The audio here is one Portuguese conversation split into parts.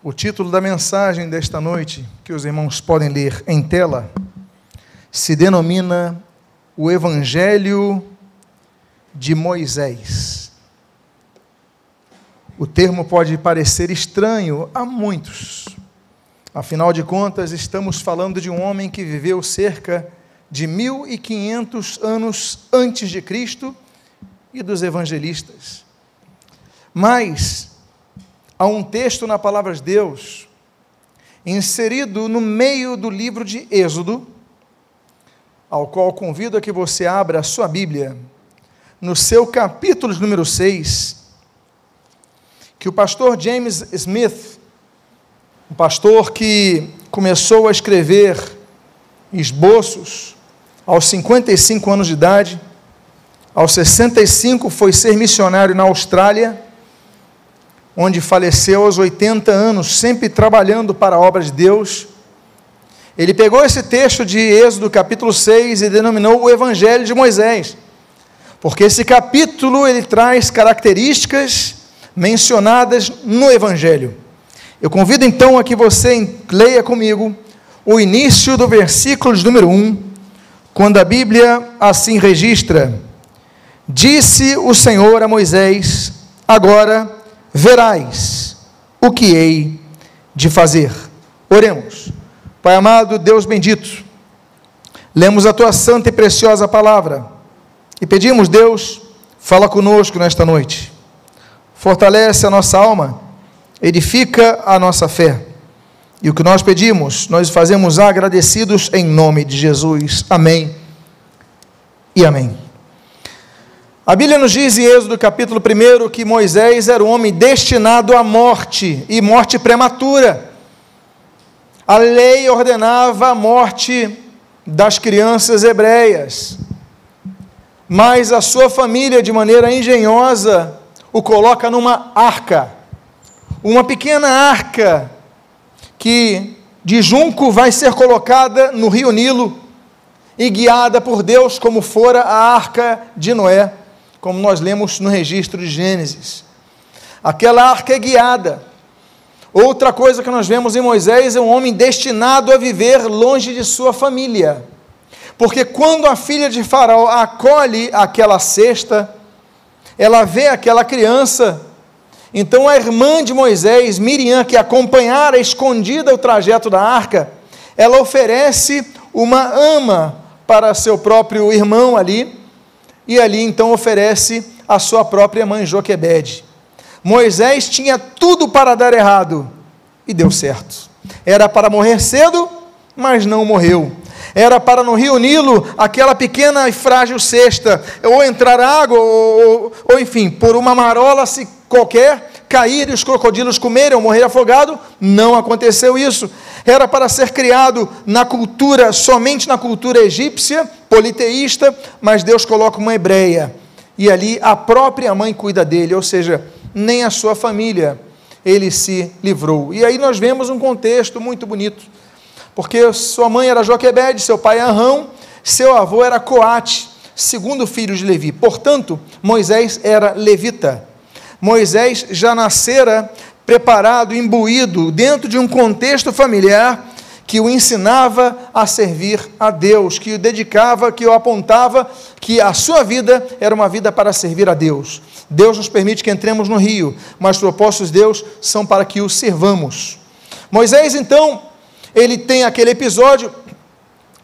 O título da mensagem desta noite, que os irmãos podem ler em tela, se denomina O Evangelho de Moisés. O termo pode parecer estranho a muitos. Afinal de contas, estamos falando de um homem que viveu cerca de 1500 anos antes de Cristo e dos evangelistas. Mas há um texto na palavra de Deus, inserido no meio do livro de Êxodo, ao qual convido a que você abra a sua Bíblia, no seu capítulo número 6, que o pastor James Smith, um pastor que começou a escrever esboços aos 55 anos de idade, aos 65 foi ser missionário na Austrália, onde faleceu aos 80 anos, sempre trabalhando para a obra de Deus. Ele pegou esse texto de Êxodo, capítulo 6, e denominou o Evangelho de Moisés, porque esse capítulo ele traz características mencionadas no Evangelho. Eu convido então a que você leia comigo o início do versículo de número 1, quando a Bíblia assim registra: Disse o Senhor a Moisés: Agora verás o que hei de fazer. Oremos. Pai amado, Deus bendito, lemos a tua santa e preciosa palavra e pedimos, Deus, fala conosco nesta noite. Fortalece a nossa alma, edifica a nossa fé. E o que nós pedimos, nós fazemos agradecidos em nome de Jesus. Amém e amém. A Bíblia nos diz em Êxodo capítulo 1 que Moisés era um homem destinado à morte e morte prematura. A lei ordenava a morte das crianças hebreias, mas a sua família, de maneira engenhosa, o coloca numa arca, uma pequena arca que de junco vai ser colocada no rio Nilo e guiada por Deus como fora a arca de Noé como nós lemos no registro de Gênesis. Aquela arca é guiada. Outra coisa que nós vemos em Moisés é um homem destinado a viver longe de sua família. Porque quando a filha de Faraó acolhe aquela cesta, ela vê aquela criança, então a irmã de Moisés, Miriam, que acompanhara escondida o trajeto da arca, ela oferece uma ama para seu próprio irmão ali, e ali então oferece a sua própria mãe Joquebede. Moisés tinha tudo para dar errado e deu certo. Era para morrer cedo, mas não morreu. Era para no rio Nilo, aquela pequena e frágil cesta, ou entrar água, ou, ou, enfim, por uma marola se qualquer, cair e os crocodilos comerem ou morrer afogado. Não aconteceu isso era para ser criado na cultura, somente na cultura egípcia, politeísta, mas Deus coloca uma hebreia. E ali a própria mãe cuida dele, ou seja, nem a sua família ele se livrou. E aí nós vemos um contexto muito bonito, porque sua mãe era Joquebede, seu pai Arrão, seu avô era Coate, segundo filho de Levi. Portanto, Moisés era levita. Moisés já nascera preparado, imbuído dentro de um contexto familiar que o ensinava a servir a Deus, que o dedicava, que o apontava que a sua vida era uma vida para servir a Deus. Deus nos permite que entremos no rio, mas os propósitos de Deus são para que o servamos. Moisés, então, ele tem aquele episódio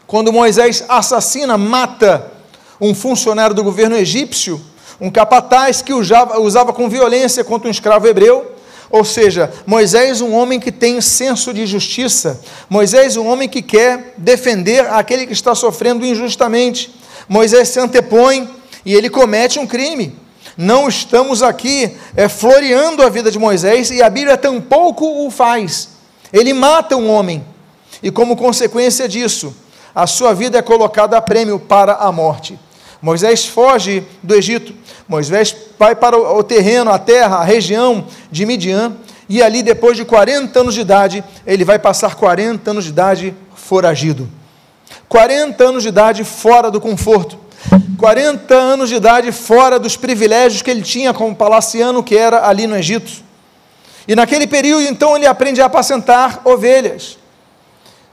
quando Moisés assassina, mata um funcionário do governo egípcio, um capataz que usava, usava com violência contra um escravo hebreu. Ou seja, Moisés, um homem que tem senso de justiça, Moisés, um homem que quer defender aquele que está sofrendo injustamente. Moisés se antepõe e ele comete um crime. Não estamos aqui é, floreando a vida de Moisés e a Bíblia tampouco o faz. Ele mata um homem e, como consequência disso, a sua vida é colocada a prêmio para a morte. Moisés foge do Egito, Moisés vai para o terreno, a terra, a região de Midian, e ali, depois de 40 anos de idade, ele vai passar 40 anos de idade foragido. 40 anos de idade fora do conforto. 40 anos de idade fora dos privilégios que ele tinha como palaciano que era ali no Egito. E naquele período, então, ele aprende a apacentar ovelhas.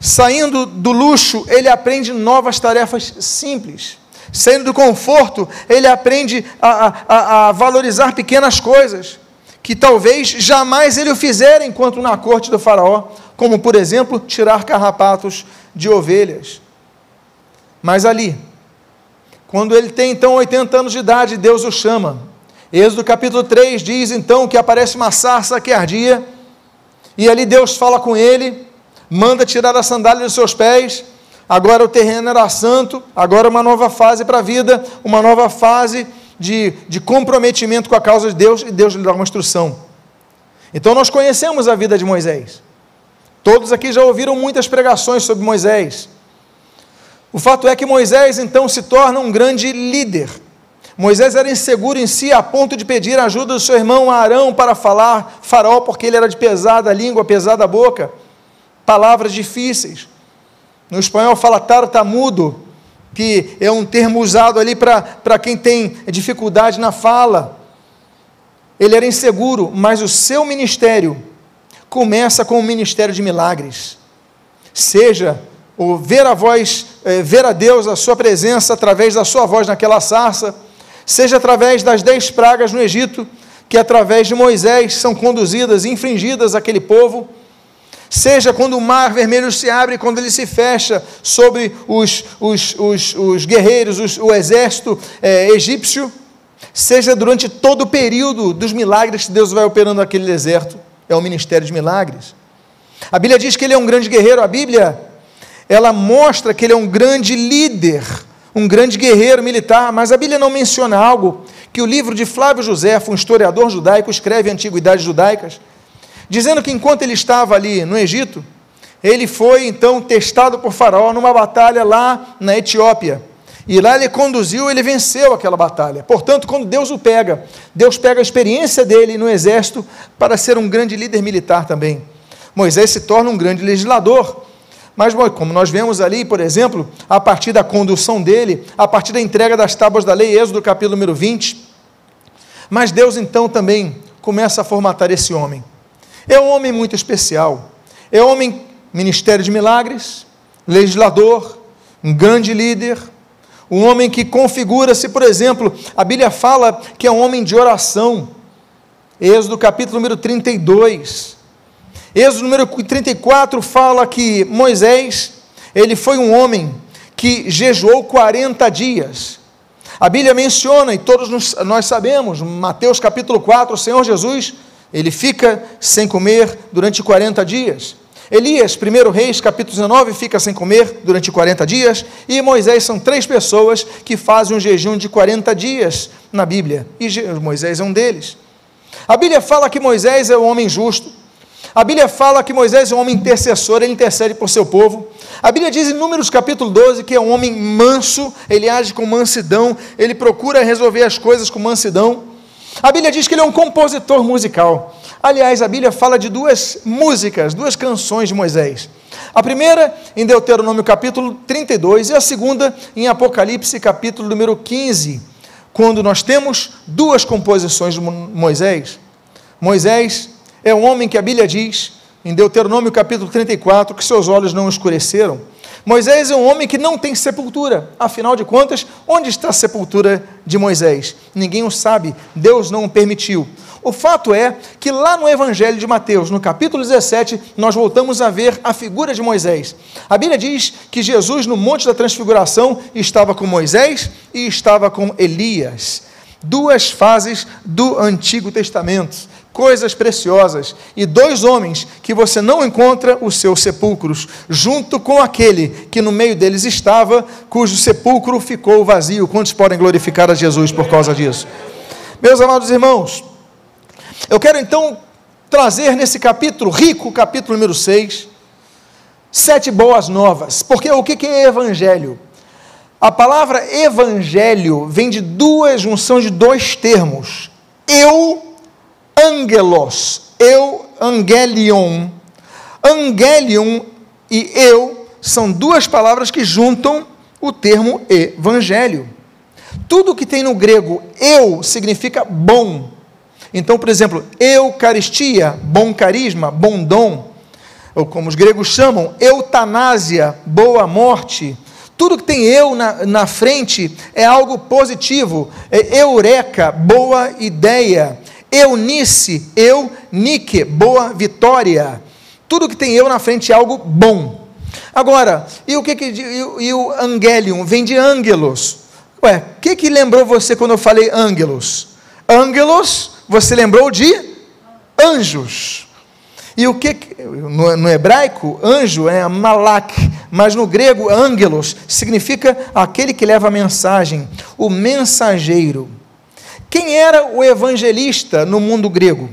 Saindo do luxo, ele aprende novas tarefas simples. Saindo do conforto, ele aprende a, a, a valorizar pequenas coisas que talvez jamais ele o fizera enquanto na corte do Faraó, como, por exemplo, tirar carrapatos de ovelhas. Mas ali, quando ele tem então 80 anos de idade, Deus o chama. Êxodo capítulo 3 diz então que aparece uma sarça que ardia, e ali Deus fala com ele, manda tirar a sandália dos seus pés. Agora o terreno era santo, agora uma nova fase para a vida, uma nova fase de, de comprometimento com a causa de Deus, e Deus lhe dá uma instrução. Então nós conhecemos a vida de Moisés. Todos aqui já ouviram muitas pregações sobre Moisés. O fato é que Moisés então se torna um grande líder. Moisés era inseguro em si a ponto de pedir ajuda do seu irmão Arão para falar faraó, porque ele era de pesada língua, pesada boca, palavras difíceis. No espanhol fala tartamudo, que é um termo usado ali para quem tem dificuldade na fala. Ele era inseguro, mas o seu ministério começa com o ministério de milagres. Seja o ver a voz, eh, ver a Deus, a sua presença através da sua voz naquela sarça, seja através das dez pragas no Egito, que através de Moisés são conduzidas e infringidas aquele povo, seja quando o mar vermelho se abre, quando ele se fecha sobre os, os, os, os guerreiros, os, o exército é, egípcio, seja durante todo o período dos milagres que Deus vai operando naquele deserto, é o ministério de milagres. A Bíblia diz que ele é um grande guerreiro, a Bíblia ela mostra que ele é um grande líder, um grande guerreiro militar, mas a Bíblia não menciona algo que o livro de Flávio José, um historiador judaico, escreve Antiguidades Judaicas, dizendo que enquanto ele estava ali no Egito, ele foi então testado por Faraó numa batalha lá na Etiópia. E lá ele conduziu, ele venceu aquela batalha. Portanto, quando Deus o pega, Deus pega a experiência dele no exército para ser um grande líder militar também. Moisés se torna um grande legislador. Mas, como nós vemos ali, por exemplo, a partir da condução dele, a partir da entrega das tábuas da lei, Êxodo capítulo número 20. Mas Deus então também começa a formatar esse homem. É um homem muito especial. É um homem, ministério de milagres, legislador, um grande líder, um homem que configura-se, por exemplo, a Bíblia fala que é um homem de oração. Êxodo capítulo número 32. Êxodo número 34 fala que Moisés, ele foi um homem que jejuou 40 dias. A Bíblia menciona, e todos nós sabemos, Mateus capítulo 4, o Senhor Jesus, ele fica sem comer durante 40 dias. Elias, 1 Reis, capítulo 19, fica sem comer durante 40 dias. E Moisés são três pessoas que fazem um jejum de 40 dias na Bíblia. E Moisés é um deles. A Bíblia fala que Moisés é um homem justo, a Bíblia fala que Moisés é um homem intercessor, ele intercede por seu povo. A Bíblia diz em Números capítulo 12 que é um homem manso, ele age com mansidão, ele procura resolver as coisas com mansidão. A Bíblia diz que ele é um compositor musical. Aliás, a Bíblia fala de duas músicas, duas canções de Moisés. A primeira em Deuteronômio capítulo 32 e a segunda em Apocalipse capítulo número 15, quando nós temos duas composições de Moisés. Moisés é um homem que a Bíblia diz, em Deuteronômio capítulo 34, que seus olhos não escureceram. Moisés é um homem que não tem sepultura. Afinal de contas, onde está a sepultura de Moisés? Ninguém o sabe, Deus não o permitiu. O fato é que lá no Evangelho de Mateus, no capítulo 17, nós voltamos a ver a figura de Moisés. A Bíblia diz que Jesus, no Monte da Transfiguração, estava com Moisés e estava com Elias. Duas fases do Antigo Testamento coisas preciosas, e dois homens que você não encontra os seus sepulcros, junto com aquele que no meio deles estava, cujo sepulcro ficou vazio. Quantos podem glorificar a Jesus por causa disso? Meus amados irmãos, eu quero então trazer nesse capítulo rico, capítulo número 6, sete boas novas. Porque o que é evangelho? A palavra evangelho vem de duas junção de dois termos. Eu angelos, eu, angelion. Angelion e eu são duas palavras que juntam o termo evangelho. Tudo que tem no grego eu significa bom. Então, por exemplo, eucaristia, bom carisma, bom dom, ou como os gregos chamam, eutanásia, boa morte. Tudo que tem eu na, na frente é algo positivo. É eureka, boa ideia. Eunice, eu, Nike, boa vitória. Tudo que tem eu na frente é algo bom. Agora, e o que, que e, e o angelium vem de angelos? Ué, o que, que lembrou você quando eu falei angelos? Angelos, você lembrou de anjos. E o que, no, no hebraico, anjo é malak, mas no grego, angelos, significa aquele que leva a mensagem, o mensageiro. Quem era o evangelista no mundo grego?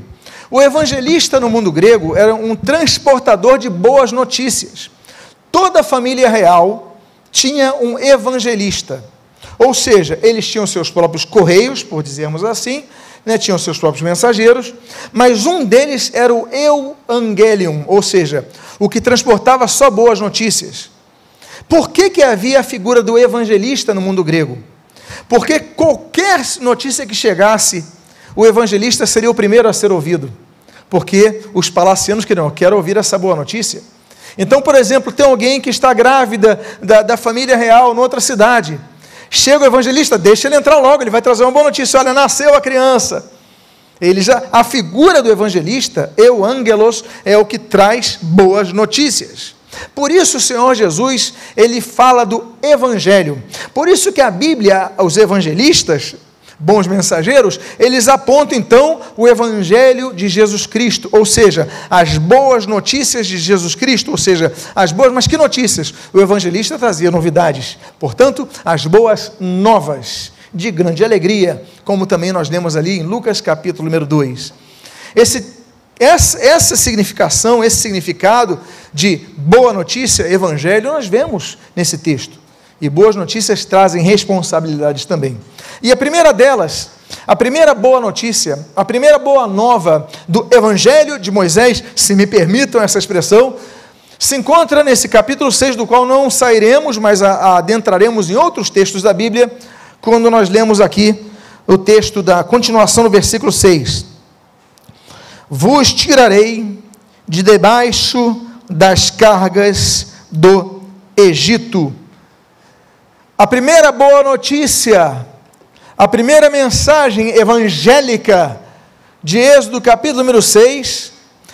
O evangelista no mundo grego era um transportador de boas notícias. Toda a família real tinha um evangelista. Ou seja, eles tinham seus próprios correios, por dizermos assim, né, tinham seus próprios mensageiros, mas um deles era o Euangelium, ou seja, o que transportava só boas notícias. Por que, que havia a figura do evangelista no mundo grego? Porque qualquer notícia que chegasse, o evangelista seria o primeiro a ser ouvido. Porque os palacianos queriam, quero ouvir essa boa notícia. Então, por exemplo, tem alguém que está grávida da, da família real em outra cidade. Chega o evangelista, deixa ele entrar logo, ele vai trazer uma boa notícia. Olha, nasceu a criança. Ele já, a figura do evangelista, eu, ângelos, é o que traz boas notícias. Por isso o Senhor Jesus, ele fala do evangelho. Por isso que a Bíblia, os evangelistas, bons mensageiros, eles apontam então o Evangelho de Jesus Cristo, ou seja, as boas notícias de Jesus Cristo, ou seja, as boas, mas que notícias? O evangelista trazia novidades, portanto, as boas novas, de grande alegria, como também nós lemos ali em Lucas capítulo número 2. Esse, essa, essa significação, esse significado de boa notícia, evangelho, nós vemos nesse texto. E boas notícias trazem responsabilidades também. E a primeira delas, a primeira boa notícia, a primeira boa nova do Evangelho de Moisés, se me permitam essa expressão, se encontra nesse capítulo 6, do qual não sairemos, mas adentraremos em outros textos da Bíblia, quando nós lemos aqui o texto da continuação do versículo 6. Vos tirarei de debaixo das cargas do Egito a primeira boa notícia, a primeira mensagem evangélica de Êxodo, capítulo número 6,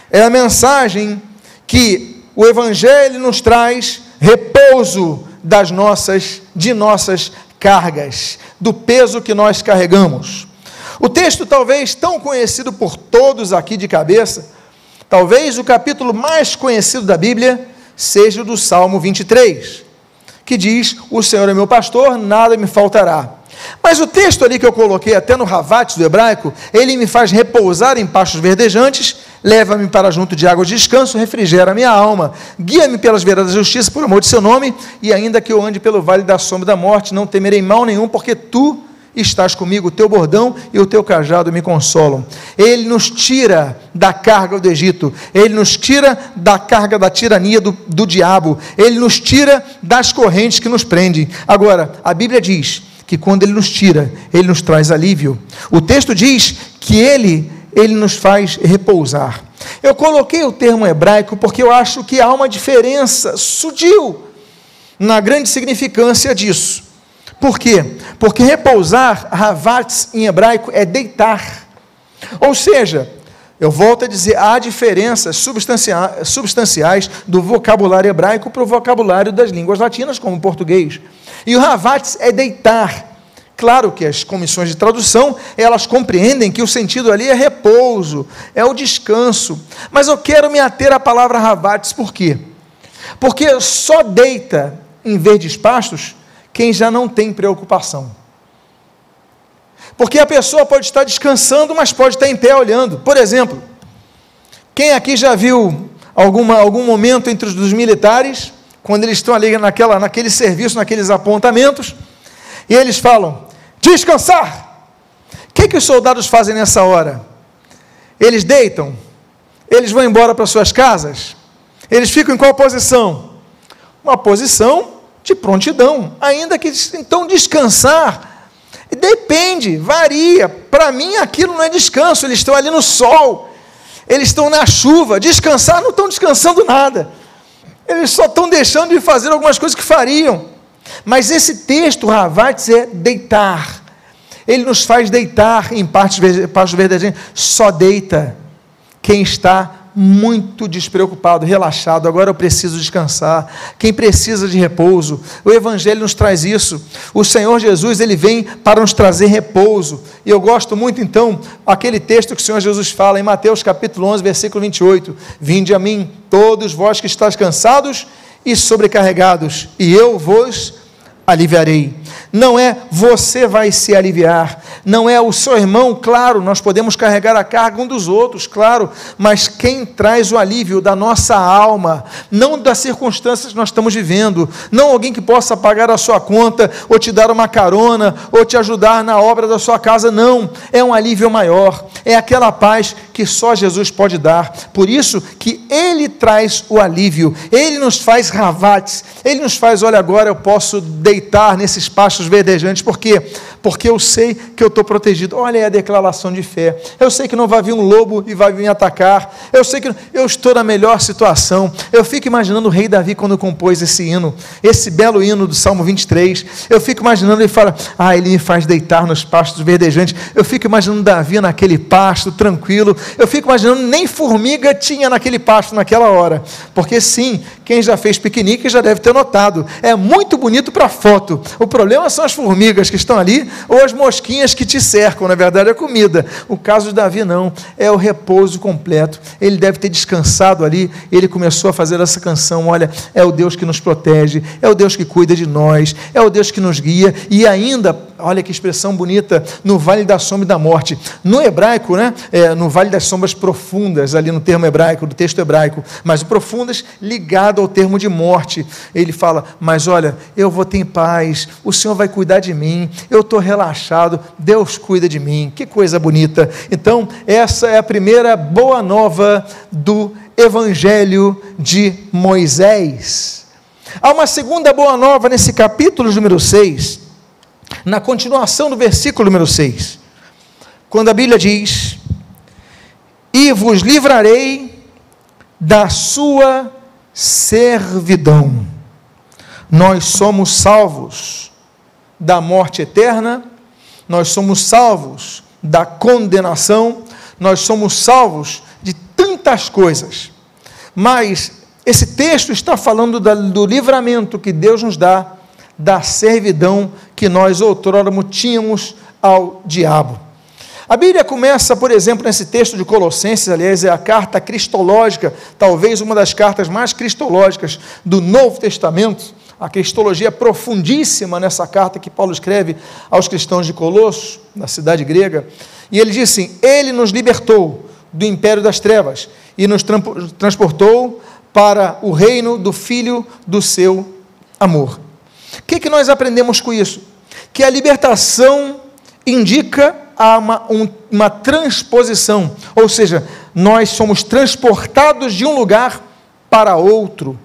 é a mensagem que o evangelho nos traz repouso das nossas de nossas cargas, do peso que nós carregamos. O texto talvez tão conhecido por todos aqui de cabeça, talvez o capítulo mais conhecido da Bíblia seja o do Salmo 23 que diz: O Senhor é meu pastor, nada me faltará. Mas o texto ali que eu coloquei até no Ravates do hebraico, ele me faz repousar em pastos verdejantes, leva-me para junto de água de descanso, refrigera minha alma, guia-me pelas veredas da justiça por amor de seu nome, e ainda que eu ande pelo vale da sombra da morte, não temerei mal nenhum, porque tu estás comigo, o teu bordão e o teu cajado me consolam. Ele nos tira da carga do Egito, ele nos tira da carga da tirania do, do diabo, ele nos tira das correntes que nos prendem. Agora, a Bíblia diz que quando ele nos tira, ele nos traz alívio. O texto diz que ele, ele nos faz repousar. Eu coloquei o termo hebraico porque eu acho que há uma diferença sutil na grande significância disso. Por quê? Porque repousar, ravats em hebraico, é deitar. Ou seja, eu volto a dizer, há diferenças substanciais do vocabulário hebraico para o vocabulário das línguas latinas, como o português. E o ravats é deitar. Claro que as comissões de tradução, elas compreendem que o sentido ali é repouso, é o descanso. Mas eu quero me ater à palavra ravats, por quê? Porque só deita em verdes pastos quem já não tem preocupação. Porque a pessoa pode estar descansando, mas pode estar em pé olhando. Por exemplo, quem aqui já viu alguma, algum momento entre os dos militares, quando eles estão ali naquela, naquele serviço, naqueles apontamentos, e eles falam: descansar. O que, que os soldados fazem nessa hora? Eles deitam, eles vão embora para suas casas, eles ficam em qual posição? Uma posição de prontidão, ainda que então descansar. Depende, varia. Para mim aquilo não é descanso, eles estão ali no sol, eles estão na chuva. Descansar não estão descansando nada. Eles só estão deixando de fazer algumas coisas que fariam. Mas esse texto, Ravates, é deitar. Ele nos faz deitar em partes, partes verdadeiras. Só deita quem está muito despreocupado, relaxado, agora eu preciso descansar. Quem precisa de repouso, o evangelho nos traz isso. O Senhor Jesus, ele vem para nos trazer repouso. E eu gosto muito então aquele texto que o Senhor Jesus fala em Mateus capítulo 11, versículo 28: Vinde a mim, todos vós que estáis cansados e sobrecarregados, e eu vos aliviarei não é você vai se aliviar, não é o seu irmão, claro, nós podemos carregar a carga um dos outros, claro, mas quem traz o alívio da nossa alma, não das circunstâncias que nós estamos vivendo, não alguém que possa pagar a sua conta, ou te dar uma carona, ou te ajudar na obra da sua casa, não, é um alívio maior, é aquela paz que só Jesus pode dar, por isso que Ele traz o alívio, Ele nos faz ravates, Ele nos faz, olha, agora eu posso deitar nesses pastos verdejantes, por quê? Porque eu sei que eu estou protegido. Olha aí a declaração de fé. Eu sei que não vai vir um lobo e vai me atacar. Eu sei que eu estou na melhor situação. Eu fico imaginando o rei Davi quando compôs esse hino, esse belo hino do Salmo 23. Eu fico imaginando ele fala: "Ah, ele me faz deitar nos pastos verdejantes". Eu fico imaginando Davi naquele pasto tranquilo. Eu fico imaginando nem formiga tinha naquele pasto naquela hora. Porque sim, quem já fez piquenique já deve ter notado. É muito bonito para foto. O problema são as formigas que estão ali ou as mosquinhas que te cercam, na verdade é comida. O caso de Davi não, é o repouso completo. Ele deve ter descansado ali, ele começou a fazer essa canção, olha, é o Deus que nos protege, é o Deus que cuida de nós, é o Deus que nos guia e ainda, olha que expressão bonita, no vale da sombra e da morte. No hebraico, né, é, no vale das sombras profundas, ali no termo hebraico, do texto hebraico, mas o profundas ligado ao termo de morte. Ele fala, mas olha, eu vou ter paz, o Senhor vai cuidar de mim, eu estou relaxado, Deus cuida de mim, que coisa bonita. Então, essa é a primeira boa nova do Evangelho de Moisés. Há uma segunda boa nova nesse capítulo número 6, na continuação do versículo número 6, quando a Bíblia diz: E vos livrarei da sua servidão. Nós somos salvos da morte eterna, nós somos salvos da condenação, nós somos salvos de tantas coisas. Mas esse texto está falando do livramento que Deus nos dá da servidão que nós outrora tínhamos ao diabo. A Bíblia começa, por exemplo, nesse texto de Colossenses, aliás, é a carta cristológica, talvez uma das cartas mais cristológicas do Novo Testamento a cristologia profundíssima nessa carta que Paulo escreve aos cristãos de Colosso, na cidade grega. E ele diz assim: Ele nos libertou do império das trevas e nos transportou para o reino do Filho do seu amor. O que, que nós aprendemos com isso? Que a libertação indica uma, um, uma transposição, ou seja, nós somos transportados de um lugar para outro.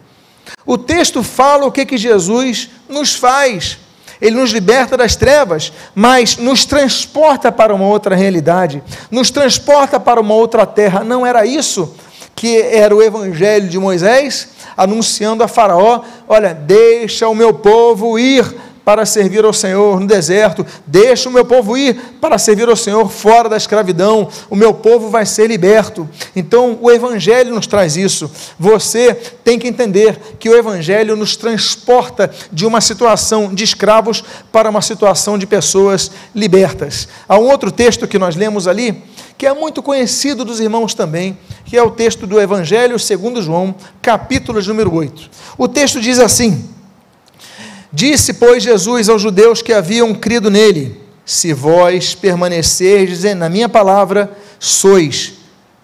O texto fala o que, que Jesus nos faz. Ele nos liberta das trevas, mas nos transporta para uma outra realidade, nos transporta para uma outra terra. Não era isso que era o evangelho de Moisés, anunciando a Faraó: olha, deixa o meu povo ir para servir ao Senhor no deserto, deixa o meu povo ir para servir ao Senhor fora da escravidão, o meu povo vai ser liberto. Então, o Evangelho nos traz isso. Você tem que entender que o Evangelho nos transporta de uma situação de escravos para uma situação de pessoas libertas. Há um outro texto que nós lemos ali, que é muito conhecido dos irmãos também, que é o texto do Evangelho segundo João, capítulo número 8. O texto diz assim: Disse, pois, Jesus aos judeus que haviam crido nele: Se vós permanecerdes na minha palavra, sois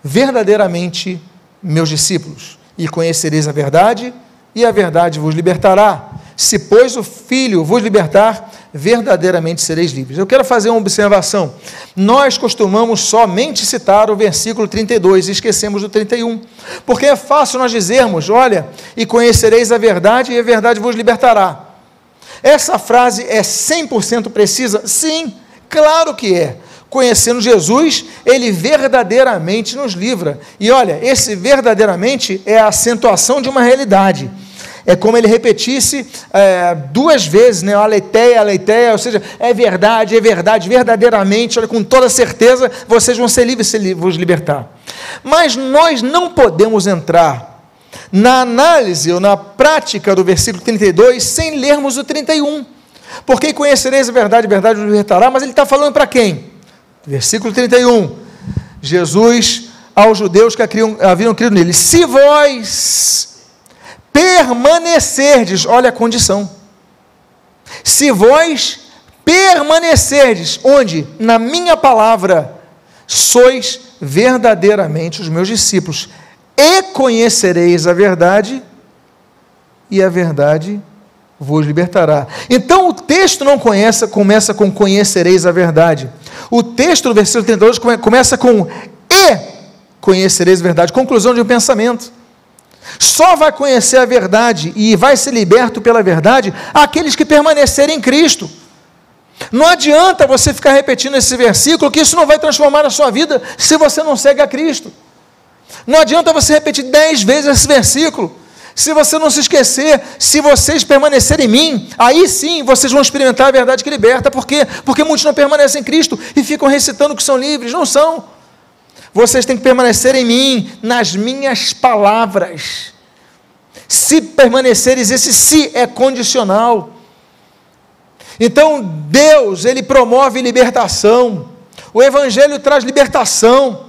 verdadeiramente meus discípulos, e conhecereis a verdade, e a verdade vos libertará. Se, pois, o Filho vos libertar, verdadeiramente sereis livres. Eu quero fazer uma observação. Nós costumamos somente citar o versículo 32 e esquecemos do 31. Porque é fácil nós dizermos: olha, e conhecereis a verdade, e a verdade vos libertará. Essa frase é 100% precisa? Sim, Claro que é. Conhecendo Jesus, ele verdadeiramente nos livra. E olha, esse verdadeiramente é a acentuação de uma realidade. É como ele repetisse é, duas vezes, né? Aleiteia, aleiteia, ou seja, é verdade, é verdade, verdadeiramente, olha, com toda certeza, vocês vão ser livres se vos libertar. Mas nós não podemos entrar na análise ou na prática do versículo 32 sem lermos o 31. Porque conhecereis a verdade, a verdade vos libertará, mas ele está falando para quem? Versículo 31. Jesus aos judeus que haviam crido nele: Se vós permanecerdes, olha a condição. Se vós permanecerdes, onde? Na minha palavra, sois verdadeiramente os meus discípulos, e conhecereis a verdade, e a verdade vos libertará. Então o texto não começa, começa com conhecereis a verdade. O texto do versículo 32 começa com e conhecereis a verdade, conclusão de um pensamento. Só vai conhecer a verdade e vai ser liberto pela verdade aqueles que permanecerem em Cristo. Não adianta você ficar repetindo esse versículo, que isso não vai transformar a sua vida se você não segue a Cristo. Não adianta você repetir dez vezes esse versículo. Se você não se esquecer, se vocês permanecerem em mim, aí sim vocês vão experimentar a verdade que liberta. Por quê? Porque muitos não permanecem em Cristo e ficam recitando que são livres. Não são. Vocês têm que permanecer em mim, nas minhas palavras. Se permaneceres, esse se é condicional. Então, Deus, Ele promove libertação. O Evangelho traz libertação.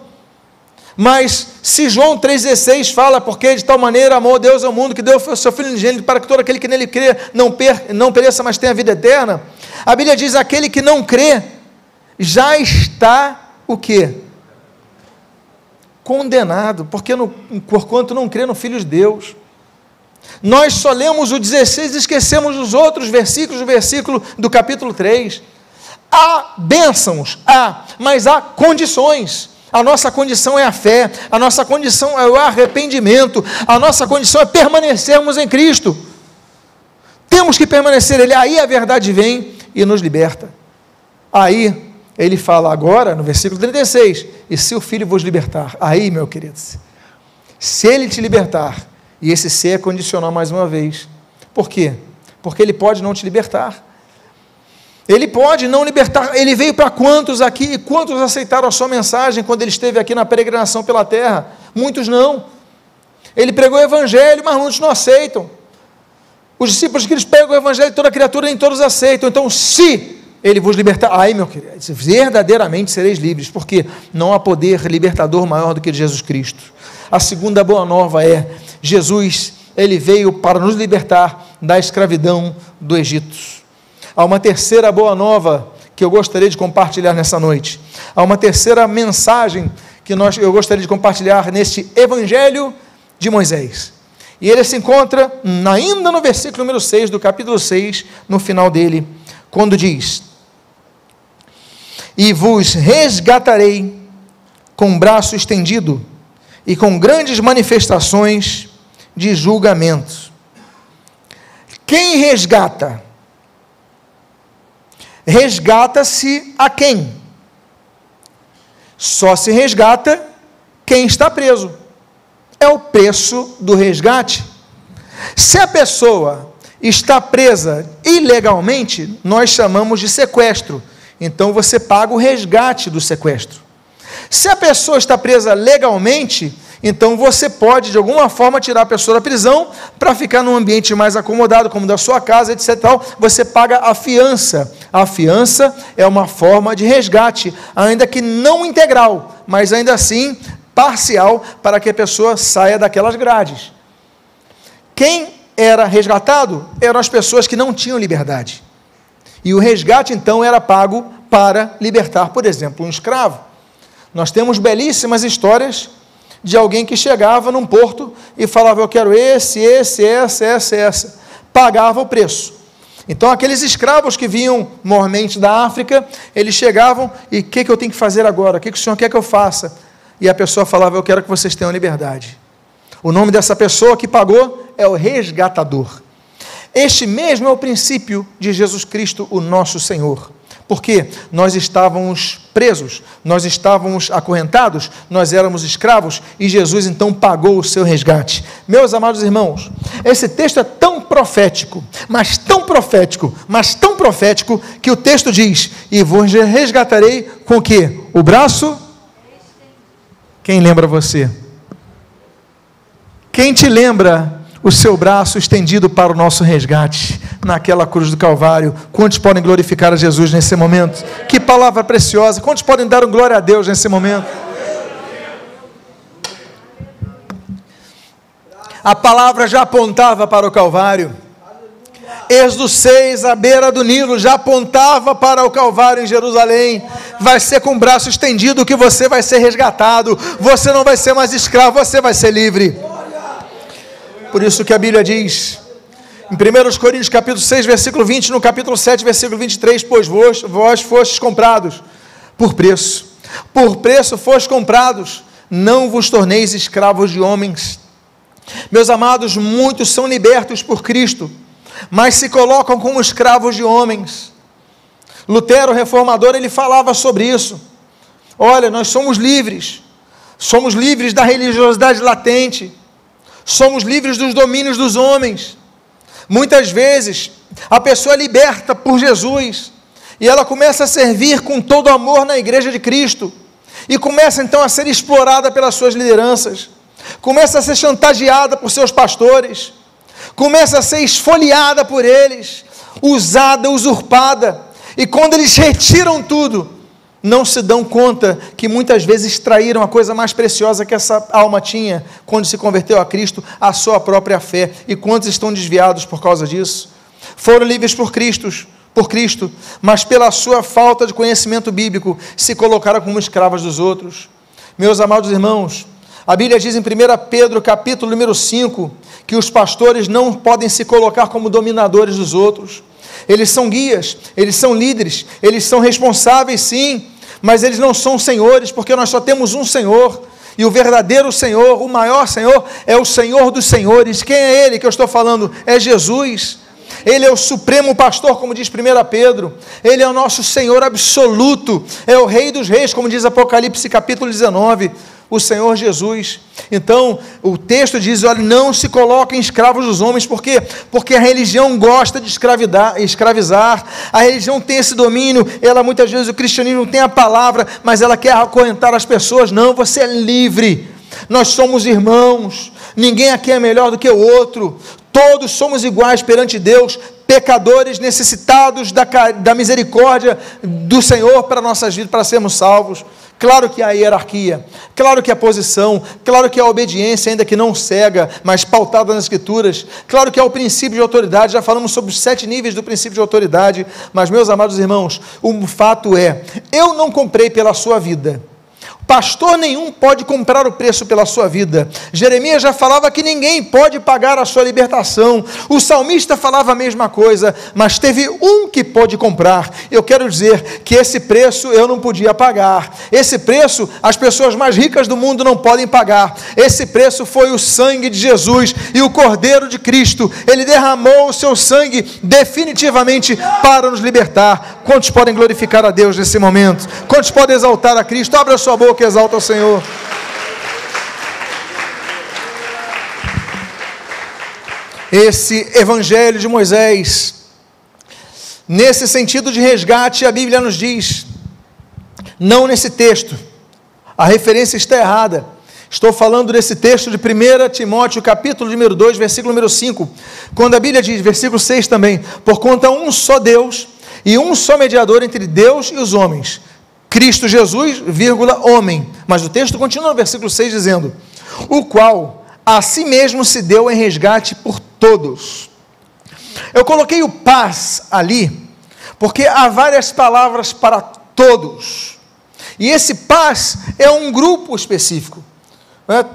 Mas se João 3,16 fala, porque de tal maneira amou Deus ao mundo que deu o seu Filho unigênito para que todo aquele que nele crê não, per, não pereça, mas tenha vida eterna. A Bíblia diz: aquele que não crê já está o quê? condenado, porque no, porquanto não crê no Filho de Deus. Nós só lemos o 16 e esquecemos os outros versículos do versículo do capítulo 3. Há bênçãos, há, mas há condições. A nossa condição é a fé, a nossa condição é o arrependimento, a nossa condição é permanecermos em Cristo. Temos que permanecer Ele, aí a verdade vem e nos liberta. Aí ele fala agora, no versículo 36, e se o filho vos libertar, aí, meu querido, se ele te libertar, e esse ser é condicional mais uma vez, por quê? Porque ele pode não te libertar. Ele pode não libertar. Ele veio para quantos aqui quantos aceitaram a sua mensagem quando ele esteve aqui na peregrinação pela terra? Muitos não. Ele pregou o evangelho, mas muitos não aceitam. Os discípulos que eles pegam o evangelho, toda criatura, nem todos aceitam. Então, se ele vos libertar. Ai, meu querido, verdadeiramente sereis livres, porque não há poder libertador maior do que Jesus Cristo. A segunda boa nova é: Jesus, ele veio para nos libertar da escravidão do Egito. Há uma terceira boa nova que eu gostaria de compartilhar nessa noite. Há uma terceira mensagem que nós, eu gostaria de compartilhar neste Evangelho de Moisés. E ele se encontra ainda no versículo número 6 do capítulo 6, no final dele, quando diz: e vos resgatarei com braço estendido e com grandes manifestações de julgamento. Quem resgata? Resgata-se a quem? Só se resgata quem está preso. É o preço do resgate. Se a pessoa está presa ilegalmente, nós chamamos de sequestro então você paga o resgate do sequestro. Se a pessoa está presa legalmente, então você pode de alguma forma tirar a pessoa da prisão para ficar num ambiente mais acomodado, como da sua casa, etc. Você paga a fiança. A fiança é uma forma de resgate, ainda que não integral, mas ainda assim parcial, para que a pessoa saia daquelas grades. Quem era resgatado eram as pessoas que não tinham liberdade. E o resgate, então, era pago para libertar, por exemplo, um escravo. Nós temos belíssimas histórias de alguém que chegava num porto e falava: Eu quero esse, esse, essa, essa, essa. Pagava o preço. Então, aqueles escravos que vinham mormente da África, eles chegavam e o que, que eu tenho que fazer agora? O que, que o senhor quer que eu faça? E a pessoa falava: Eu quero que vocês tenham liberdade. O nome dessa pessoa que pagou é o resgatador. Este mesmo é o princípio de Jesus Cristo, o nosso Senhor. Porque nós estávamos presos, nós estávamos acorrentados, nós éramos escravos e Jesus então pagou o seu resgate. Meus amados irmãos, esse texto é tão profético, mas tão profético, mas tão profético que o texto diz: "E vos resgatarei com o quê? O braço Quem lembra você? Quem te lembra o seu braço estendido para o nosso resgate naquela cruz do Calvário. Quantos podem glorificar a Jesus nesse momento? Que palavra preciosa. Quantos podem dar um glória a Deus nesse momento? A palavra já apontava para o Calvário. Êxodo 6, à beira do Nilo, já apontava para o Calvário em Jerusalém. Vai ser com o braço estendido que você vai ser resgatado. Você não vai ser mais escravo, você vai ser livre. Por isso que a Bíblia diz, em 1 Coríntios capítulo 6, versículo 20, no capítulo 7, versículo 23, pois vós, vós fostes comprados por preço. Por preço fostes comprados, não vos torneis escravos de homens. Meus amados, muitos são libertos por Cristo, mas se colocam como escravos de homens. Lutero, reformador, ele falava sobre isso. Olha, nós somos livres, somos livres da religiosidade latente, somos livres dos domínios dos homens. Muitas vezes, a pessoa é liberta por Jesus e ela começa a servir com todo amor na igreja de Cristo e começa então a ser explorada pelas suas lideranças, começa a ser chantageada por seus pastores, começa a ser esfoliada por eles, usada, usurpada, e quando eles retiram tudo, não se dão conta que muitas vezes extraíram a coisa mais preciosa que essa alma tinha quando se converteu a Cristo, a sua própria fé. E quantos estão desviados por causa disso? Foram livres por Cristo, por Cristo, mas pela sua falta de conhecimento bíblico se colocaram como escravas dos outros. Meus amados irmãos, a Bíblia diz em 1 Pedro, capítulo número 5, que os pastores não podem se colocar como dominadores dos outros. Eles são guias, eles são líderes, eles são responsáveis sim, mas eles não são senhores, porque nós só temos um Senhor. E o verdadeiro Senhor, o maior Senhor, é o Senhor dos Senhores. Quem é Ele que eu estou falando? É Jesus. Ele é o supremo pastor, como diz 1 Pedro. Ele é o nosso Senhor absoluto. É o Rei dos Reis, como diz Apocalipse capítulo 19 o Senhor Jesus. Então, o texto diz: olha, não se coloquem escravos dos homens, por quê? Porque a religião gosta de escravizar, a religião tem esse domínio, ela muitas vezes, o cristianismo tem a palavra, mas ela quer acorrentar as pessoas. Não, você é livre, nós somos irmãos, ninguém aqui é melhor do que o outro, todos somos iguais perante Deus, pecadores necessitados da, da misericórdia do Senhor para nossas vidas, para sermos salvos. Claro que há hierarquia, claro que há posição, claro que há obediência, ainda que não cega, mas pautada nas Escrituras. Claro que há o princípio de autoridade, já falamos sobre os sete níveis do princípio de autoridade. Mas, meus amados irmãos, o fato é: eu não comprei pela sua vida. Pastor nenhum pode comprar o preço pela sua vida. Jeremias já falava que ninguém pode pagar a sua libertação. O salmista falava a mesma coisa, mas teve um que pode comprar. Eu quero dizer que esse preço eu não podia pagar. Esse preço as pessoas mais ricas do mundo não podem pagar. Esse preço foi o sangue de Jesus e o Cordeiro de Cristo. Ele derramou o seu sangue definitivamente para nos libertar. Quantos podem glorificar a Deus nesse momento? Quantos podem exaltar a Cristo? Abra sua boca que exalta o Senhor. Esse evangelho de Moisés, nesse sentido de resgate, a Bíblia nos diz, não nesse texto, a referência está errada. Estou falando desse texto de 1 Timóteo, capítulo número 2, versículo número 5, quando a Bíblia diz, versículo 6 também, por conta um só Deus e um só mediador entre Deus e os homens, Cristo Jesus, vírgula, homem. Mas o texto continua no versículo 6 dizendo: O qual a si mesmo se deu em resgate por todos. Eu coloquei o paz ali, porque há várias palavras para todos. E esse paz é um grupo específico. Né?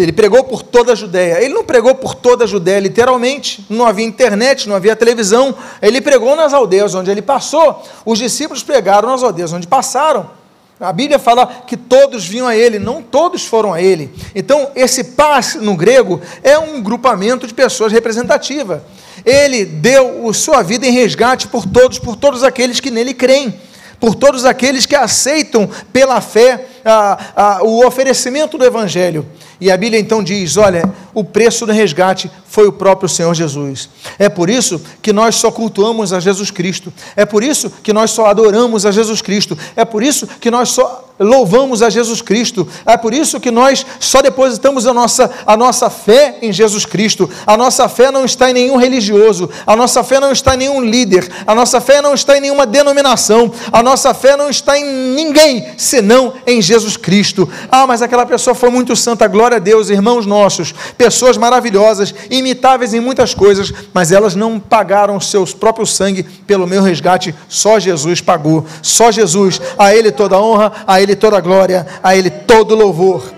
Ele pregou por toda a Judéia. Ele não pregou por toda a Judéia, literalmente. Não havia internet, não havia televisão. Ele pregou nas aldeias onde ele passou. Os discípulos pregaram nas aldeias onde passaram. A Bíblia fala que todos vinham a ele, não todos foram a ele. Então, esse paz no grego é um grupamento de pessoas representativa. ele deu a sua vida em resgate por todos, por todos aqueles que nele creem, por todos aqueles que aceitam pela fé a, a, o oferecimento do Evangelho. E a Bíblia então diz: olha, o preço do resgate foi o próprio Senhor Jesus. É por isso que nós só cultuamos a Jesus Cristo. É por isso que nós só adoramos a Jesus Cristo. É por isso que nós só louvamos a Jesus Cristo. É por isso que nós só depositamos a nossa, a nossa fé em Jesus Cristo. A nossa fé não está em nenhum religioso, a nossa fé não está em nenhum líder, a nossa fé não está em nenhuma denominação, a nossa fé não está em ninguém senão em Jesus Cristo. Ah, mas aquela pessoa foi muito santa, glória a Deus, irmãos nossos, pessoas maravilhosas, imitáveis em muitas coisas, mas elas não pagaram seus próprios sangue pelo meu resgate, só Jesus pagou. Só Jesus, a Ele toda honra, a Ele ele toda glória, a Ele todo louvor.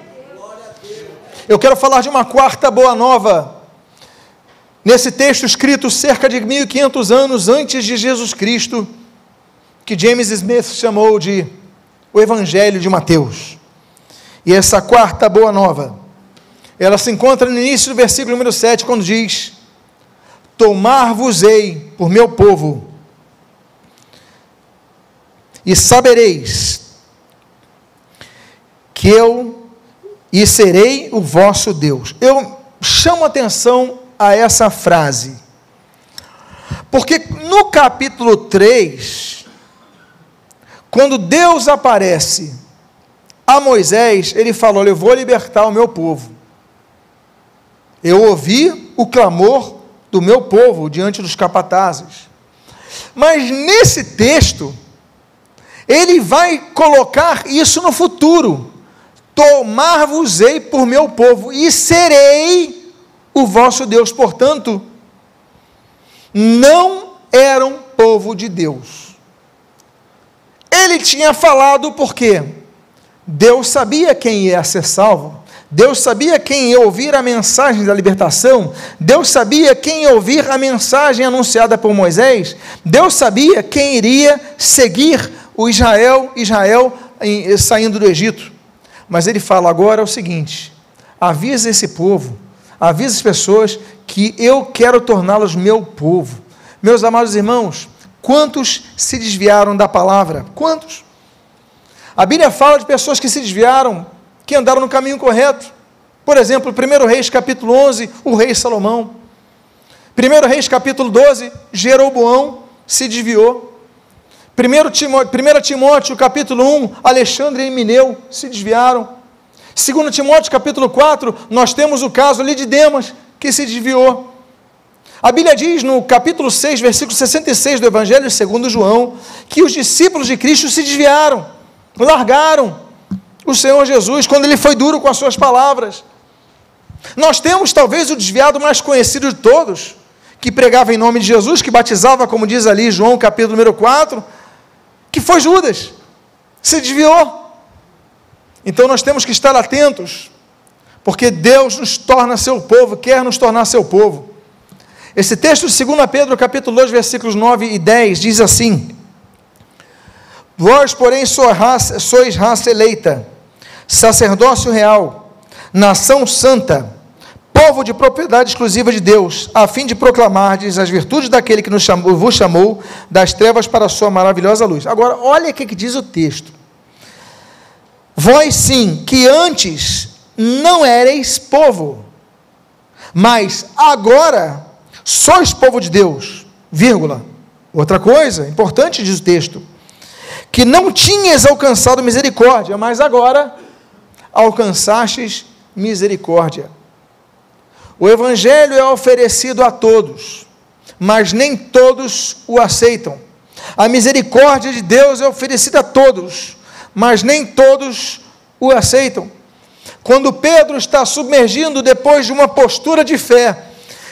Eu quero falar de uma quarta boa nova. Nesse texto escrito cerca de 1500 anos antes de Jesus Cristo, que James Smith chamou de o Evangelho de Mateus. E essa quarta boa nova, ela se encontra no início do versículo número 7, quando diz: Tomar-vos-ei por meu povo, e sabereis que eu e serei o vosso Deus. Eu chamo atenção a essa frase, porque no capítulo 3, quando Deus aparece a Moisés, ele falou: Eu vou libertar o meu povo. Eu ouvi o clamor do meu povo diante dos capatazes. Mas nesse texto, ele vai colocar isso no futuro tomar-vos-ei por meu povo e serei o vosso Deus. Portanto, não eram povo de Deus. Ele tinha falado porque Deus sabia quem ia ser salvo. Deus sabia quem ia ouvir a mensagem da libertação, Deus sabia quem ia ouvir a mensagem anunciada por Moisés, Deus sabia quem iria seguir o Israel, Israel saindo do Egito. Mas ele fala agora o seguinte: avisa esse povo, avisa as pessoas que eu quero torná-los meu povo. Meus amados irmãos, quantos se desviaram da palavra? Quantos? A Bíblia fala de pessoas que se desviaram, que andaram no caminho correto. Por exemplo, 1 Reis capítulo 11, o rei Salomão. 1 Reis capítulo 12, Jeroboão se desviou. 1 Timóteo, 1 Timóteo capítulo 1, Alexandre e Mineu se desviaram. 2 Timóteo capítulo 4, nós temos o caso ali de Demas, que se desviou. A Bíblia diz no capítulo 6, versículo 66 do Evangelho segundo João, que os discípulos de Cristo se desviaram, largaram o Senhor Jesus quando ele foi duro com as suas palavras. Nós temos talvez o desviado mais conhecido de todos, que pregava em nome de Jesus, que batizava, como diz ali João capítulo número 4, que foi Judas, se desviou. Então nós temos que estar atentos, porque Deus nos torna seu povo, quer nos tornar seu povo. Esse texto de 2 Pedro, capítulo 2, versículos 9 e 10, diz assim: Vós, porém, sois raça, sois raça eleita, sacerdócio real, nação santa, povo de propriedade exclusiva de Deus, a fim de proclamardes as virtudes daquele que nos chamou, vos chamou das trevas para a sua maravilhosa luz. Agora, olha o que diz o texto. Vós sim, que antes não ereis povo, mas agora sois povo de Deus, vírgula. Outra coisa, importante diz o texto, que não tinhas alcançado misericórdia, mas agora alcançastes misericórdia. O Evangelho é oferecido a todos, mas nem todos o aceitam. A misericórdia de Deus é oferecida a todos, mas nem todos o aceitam. Quando Pedro está submergindo depois de uma postura de fé,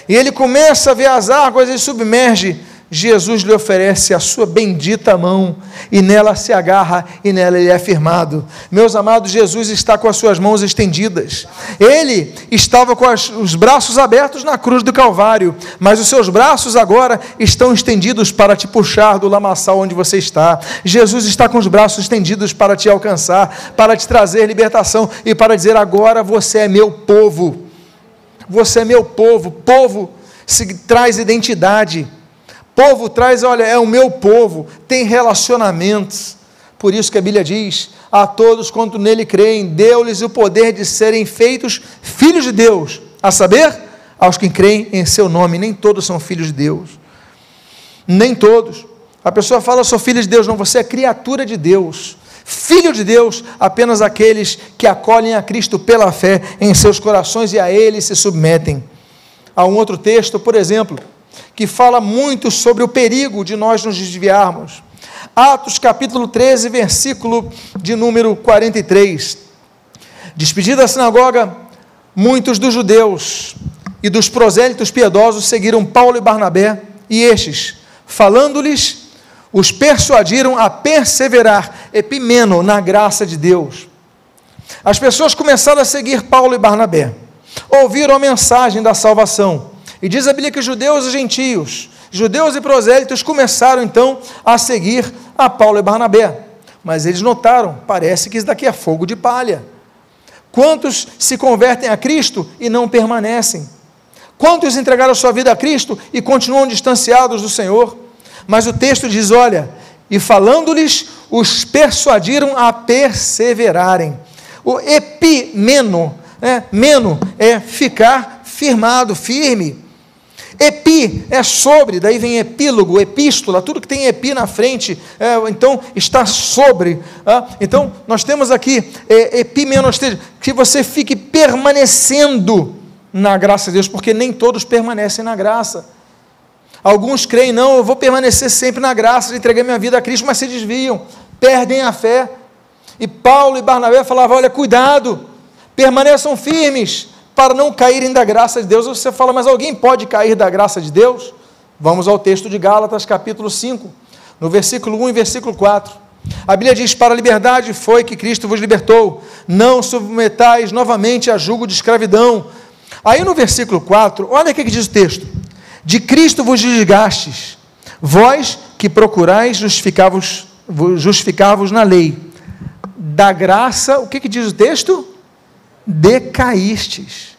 e ele começa a ver as águas e submerge, Jesus lhe oferece a sua bendita mão e nela se agarra e nela ele é firmado. Meus amados, Jesus está com as suas mãos estendidas. Ele estava com as, os braços abertos na cruz do Calvário, mas os seus braços agora estão estendidos para te puxar do lamaçal onde você está. Jesus está com os braços estendidos para te alcançar, para te trazer libertação e para dizer: agora você é meu povo. Você é meu povo, povo traz identidade. Povo traz, olha, é o meu povo, tem relacionamentos. Por isso que a Bíblia diz: a todos quanto nele creem, deu-lhes o poder de serem feitos filhos de Deus, a saber, aos que creem em seu nome. Nem todos são filhos de Deus. Nem todos. A pessoa fala, sou filho de Deus. Não, você é criatura de Deus. Filho de Deus, apenas aqueles que acolhem a Cristo pela fé em seus corações e a Ele se submetem. Há um outro texto, por exemplo, que fala muito sobre o perigo de nós nos desviarmos. Atos capítulo 13, versículo de número 43. Despedida da sinagoga, muitos dos judeus e dos prosélitos piedosos seguiram Paulo e Barnabé, e estes, falando-lhes, os persuadiram a perseverar, epimeno, na graça de Deus. As pessoas começaram a seguir Paulo e Barnabé, ouviram a mensagem da salvação, e diz a Bíblia que judeus e gentios, judeus e prosélitos começaram então a seguir a Paulo e Barnabé, mas eles notaram, parece que isso daqui é fogo de palha. Quantos se convertem a Cristo e não permanecem? Quantos entregaram sua vida a Cristo e continuam distanciados do Senhor? Mas o texto diz: olha, e falando-lhes, os persuadiram a perseverarem. O epimeno, né? meno é ficar firmado, firme. Epi é sobre, daí vem epílogo, epístola, tudo que tem epi na frente, é, então está sobre. Ah, então nós temos aqui é, epimeno, que você fique permanecendo na graça de Deus, porque nem todos permanecem na graça. Alguns creem, não, eu vou permanecer sempre na graça, entreguei minha vida a Cristo, mas se desviam, perdem a fé. E Paulo e Barnabé falavam: olha, cuidado, permaneçam firmes, para não caírem da graça de Deus. Você fala, mas alguém pode cair da graça de Deus? Vamos ao texto de Gálatas, capítulo 5, no versículo 1 e versículo 4. A Bíblia diz: Para a liberdade foi que Cristo vos libertou, não submetais novamente a julgo de escravidão. Aí no versículo 4, olha o que diz o texto: de Cristo vos desgastes, vós que procurais justificar-vos justificar na lei. Da graça, o que, que diz o texto? Decaístes.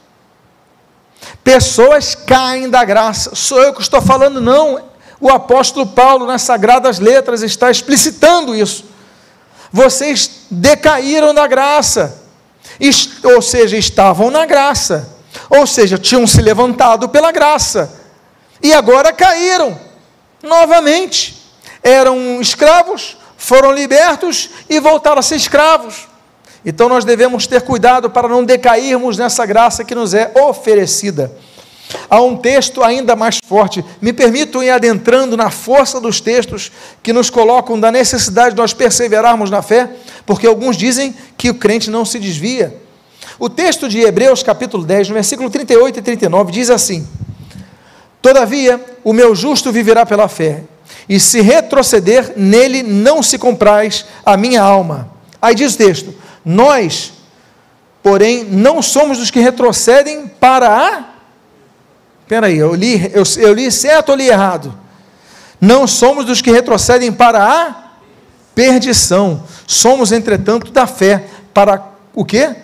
Pessoas caem da graça. Sou eu que estou falando, não. O apóstolo Paulo, nas Sagradas Letras, está explicitando isso. Vocês decaíram da graça. Ou seja, estavam na graça. Ou seja, tinham se levantado pela graça e agora caíram novamente. Eram escravos, foram libertos e voltaram a ser escravos. Então nós devemos ter cuidado para não decairmos nessa graça que nos é oferecida. Há um texto ainda mais forte. Me permitam ir adentrando na força dos textos que nos colocam da necessidade de nós perseverarmos na fé, porque alguns dizem que o crente não se desvia. O texto de Hebreus, capítulo 10, no versículo 38 e 39, diz assim: Todavia, o meu justo viverá pela fé, e se retroceder, nele não se compraz a minha alma. Aí diz o texto: Nós, porém, não somos dos que retrocedem para a. Espera aí, eu li, eu, eu li certo ou li errado? Não somos dos que retrocedem para a perdição. Somos, entretanto, da fé para o quê?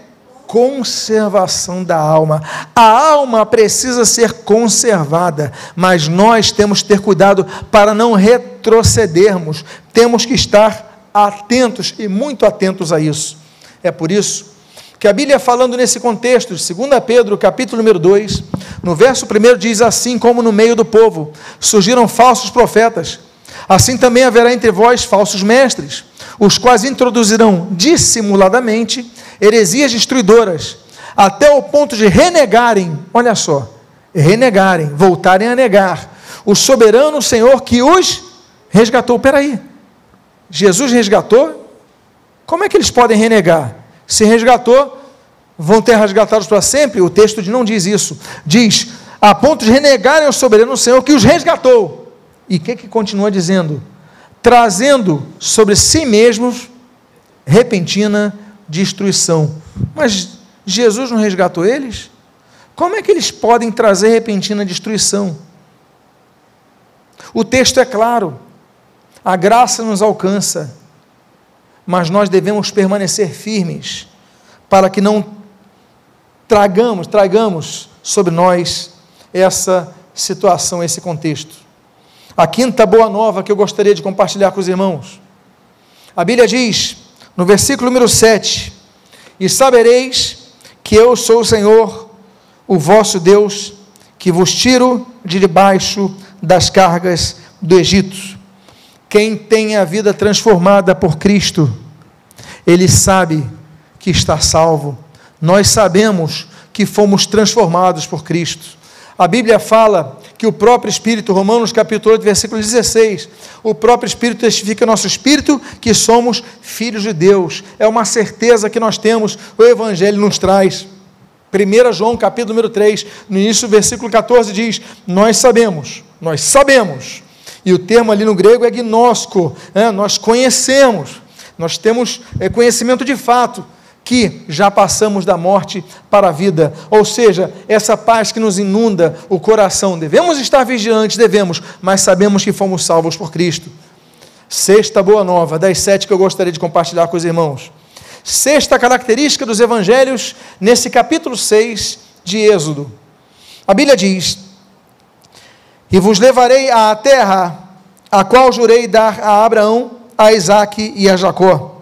conservação da alma. A alma precisa ser conservada, mas nós temos que ter cuidado para não retrocedermos. Temos que estar atentos e muito atentos a isso. É por isso que a Bíblia falando nesse contexto, de 2 Pedro, capítulo número 2, no verso 1 diz assim: como no meio do povo surgiram falsos profetas, assim também haverá entre vós falsos mestres, os quais introduzirão dissimuladamente heresias destruidoras, até o ponto de renegarem, olha só, renegarem, voltarem a negar o soberano Senhor que os resgatou. Peraí, Jesus resgatou? Como é que eles podem renegar? Se resgatou, vão ter resgatados para sempre? O texto não diz isso. Diz, a ponto de renegarem o soberano Senhor que os resgatou. E o que, que continua dizendo? Trazendo sobre si mesmos repentina destruição. Mas Jesus não resgatou eles? Como é que eles podem trazer repentina destruição? O texto é claro, a graça nos alcança, mas nós devemos permanecer firmes para que não tragamos, tragamos sobre nós essa situação, esse contexto. A quinta boa nova que eu gostaria de compartilhar com os irmãos. A Bíblia diz, no versículo número 7, e sabereis que eu sou o Senhor, o vosso Deus, que vos tiro de debaixo das cargas do Egito. Quem tem a vida transformada por Cristo, ele sabe que está salvo. Nós sabemos que fomos transformados por Cristo. A Bíblia fala que o próprio Espírito, Romanos capítulo 8, versículo 16, o próprio Espírito testifica nosso Espírito que somos filhos de Deus. É uma certeza que nós temos, o Evangelho nos traz. 1 João capítulo número 3, no início do versículo 14 diz: Nós sabemos, nós sabemos, e o termo ali no grego é gnóstico, né? nós conhecemos, nós temos é, conhecimento de fato, que já passamos da morte para a vida. Ou seja, essa paz que nos inunda o coração. Devemos estar vigilantes, devemos, mas sabemos que fomos salvos por Cristo. Sexta boa nova, das sete que eu gostaria de compartilhar com os irmãos. Sexta característica dos evangelhos, nesse capítulo 6 de Êxodo. A Bíblia diz: E vos levarei à terra, a qual jurei dar a Abraão, a Isaque e a Jacó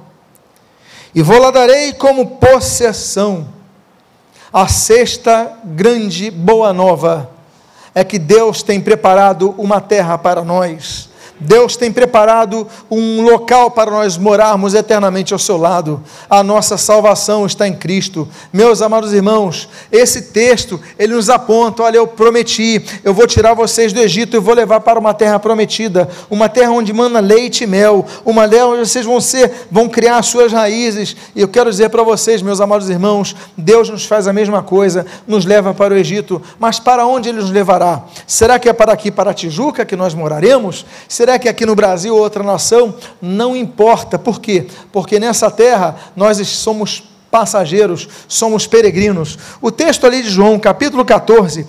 e vou lá darei como possessão. A sexta grande boa nova é que Deus tem preparado uma terra para nós Deus tem preparado um local para nós morarmos eternamente ao seu lado. A nossa salvação está em Cristo. Meus amados irmãos, esse texto, ele nos aponta, olha, eu prometi, eu vou tirar vocês do Egito e vou levar para uma terra prometida, uma terra onde mana leite e mel, uma terra onde vocês vão ser, vão criar suas raízes. E eu quero dizer para vocês, meus amados irmãos, Deus nos faz a mesma coisa, nos leva para o Egito, mas para onde ele nos levará? Será que é para aqui, para a Tijuca que nós moraremos? Será que aqui no Brasil ou outra nação, não importa. Por quê? Porque nessa terra nós somos passageiros, somos peregrinos. O texto ali de João, capítulo 14,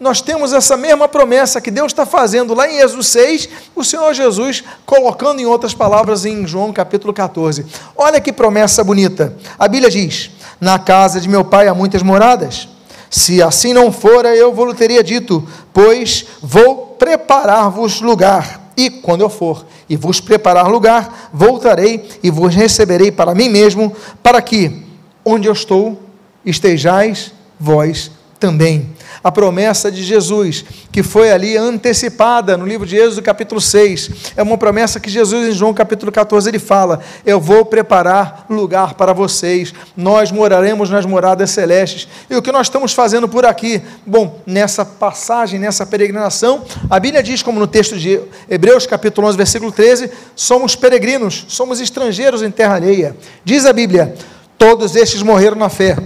nós temos essa mesma promessa que Deus está fazendo lá em Êxodo 6, o Senhor Jesus colocando em outras palavras em João capítulo 14. Olha que promessa bonita. A Bíblia diz: Na casa de meu pai há muitas moradas. Se assim não fora, eu vou teria dito, pois vou preparar-vos lugar. E quando eu for e vos preparar lugar, voltarei e vos receberei para mim mesmo, para que, onde eu estou, estejais vós também. A promessa de Jesus, que foi ali antecipada no livro de Êxodo, capítulo 6, é uma promessa que Jesus, em João capítulo 14, ele fala: Eu vou preparar lugar para vocês, nós moraremos nas moradas celestes. E o que nós estamos fazendo por aqui? Bom, nessa passagem, nessa peregrinação, a Bíblia diz, como no texto de Hebreus, capítulo 11, versículo 13: somos peregrinos, somos estrangeiros em terra alheia. Diz a Bíblia: todos estes morreram na fé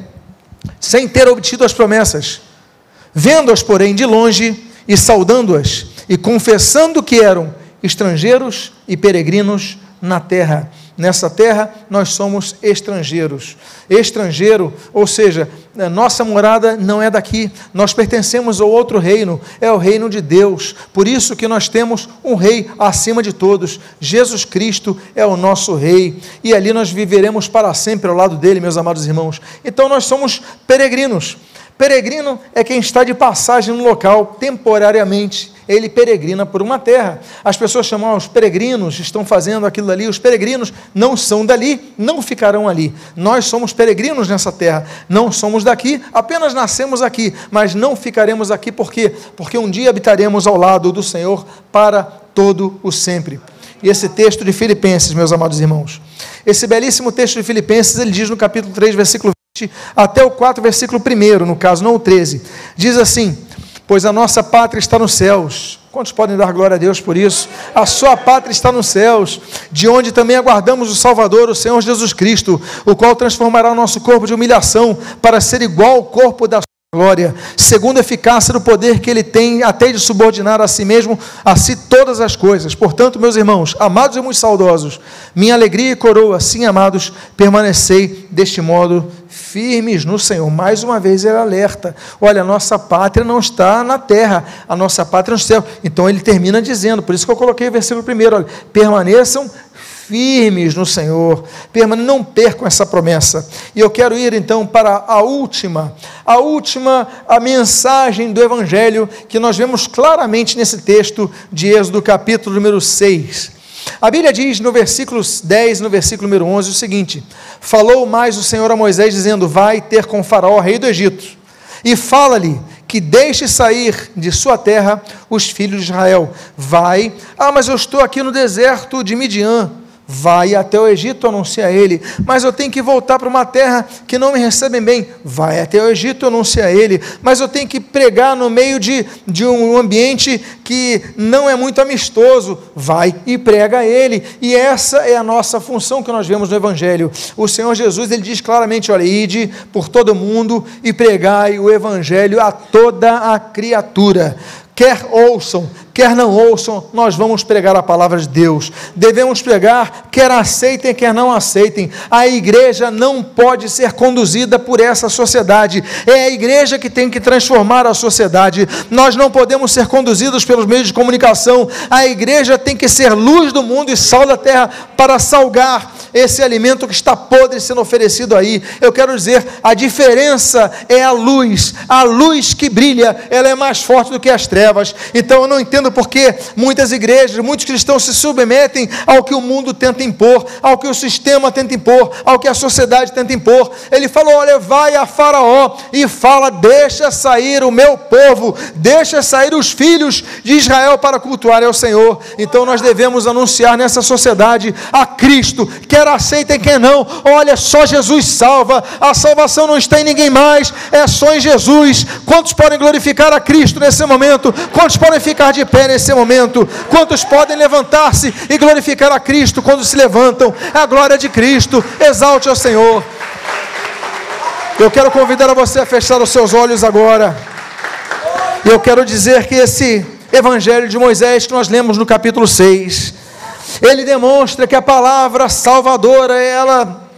sem ter obtido as promessas. Vendo-as, porém, de longe e saudando-as, e confessando que eram estrangeiros e peregrinos na terra. Nessa terra nós somos estrangeiros. Estrangeiro, ou seja, nossa morada não é daqui, nós pertencemos ao outro reino, é o reino de Deus. Por isso que nós temos um rei acima de todos. Jesus Cristo é o nosso rei e ali nós viveremos para sempre ao lado dele, meus amados irmãos. Então nós somos peregrinos. Peregrino é quem está de passagem no local temporariamente ele peregrina por uma terra. As pessoas chamam, os peregrinos estão fazendo aquilo ali, os peregrinos não são dali, não ficarão ali. Nós somos peregrinos nessa terra, não somos daqui, apenas nascemos aqui, mas não ficaremos aqui por quê? Porque um dia habitaremos ao lado do Senhor para todo o sempre. E esse texto de Filipenses, meus amados irmãos, esse belíssimo texto de Filipenses, ele diz no capítulo 3, versículo 20, até o 4, versículo 1, no caso, não o 13, diz assim: pois a nossa pátria está nos céus. Quantos podem dar glória a Deus por isso? A sua pátria está nos céus, de onde também aguardamos o Salvador, o Senhor Jesus Cristo, o qual transformará o nosso corpo de humilhação para ser igual ao corpo da glória, segundo a eficácia do poder que ele tem até de subordinar a si mesmo a si todas as coisas. Portanto, meus irmãos, amados e muito saudosos, minha alegria e coroa, sim, amados, permanecei deste modo firmes no Senhor. Mais uma vez ele alerta: olha, a nossa pátria não está na terra, a nossa pátria é no céu. Então ele termina dizendo, por isso que eu coloquei o versículo primeiro: olha, permaneçam firmes no Senhor. Não percam essa promessa. E eu quero ir então para a última, a última a mensagem do Evangelho que nós vemos claramente nesse texto de Êxodo, capítulo número 6. A Bíblia diz no versículo 10, no versículo número 11, o seguinte: Falou mais o Senhor a Moisés, dizendo: Vai ter com Faraó, rei do Egito, e fala-lhe que deixe sair de sua terra os filhos de Israel. Vai, ah, mas eu estou aqui no deserto de Midian. Vai até o Egito, anuncia ele. Mas eu tenho que voltar para uma terra que não me recebem bem. Vai até o Egito, anuncia ele. Mas eu tenho que pregar no meio de, de um ambiente que não é muito amistoso. Vai e prega ele. E essa é a nossa função que nós vemos no Evangelho. O Senhor Jesus ele diz claramente: olha, ide por todo mundo e pregai o Evangelho a toda a criatura quer ouçam, quer não ouçam, nós vamos pregar a palavra de Deus. Devemos pregar, quer aceitem, quer não aceitem. A igreja não pode ser conduzida por essa sociedade. É a igreja que tem que transformar a sociedade. Nós não podemos ser conduzidos pelos meios de comunicação. A igreja tem que ser luz do mundo e sal da terra para salgar esse alimento que está podre sendo oferecido aí. Eu quero dizer, a diferença é a luz. A luz que brilha, ela é mais forte do que as trevas. Então eu não entendo por que muitas igrejas, muitos cristãos se submetem ao que o mundo tenta impor, ao que o sistema tenta impor, ao que a sociedade tenta impor. Ele falou: "Olha, vai a Faraó e fala: deixa sair o meu povo, deixa sair os filhos de Israel para cultuar ao Senhor". Então nós devemos anunciar nessa sociedade a Cristo, que quer aceitem, quem não. Olha, só Jesus salva. A salvação não está em ninguém mais, é só em Jesus. Quantos podem glorificar a Cristo nesse momento? Quantos podem ficar de pé nesse momento? Quantos podem levantar-se e glorificar a Cristo quando se levantam? A glória de Cristo. Exalte ao Senhor. Eu quero convidar a você a fechar os seus olhos agora. E eu quero dizer que esse Evangelho de Moisés que nós lemos no capítulo 6, ele demonstra que a palavra salvadora, ela,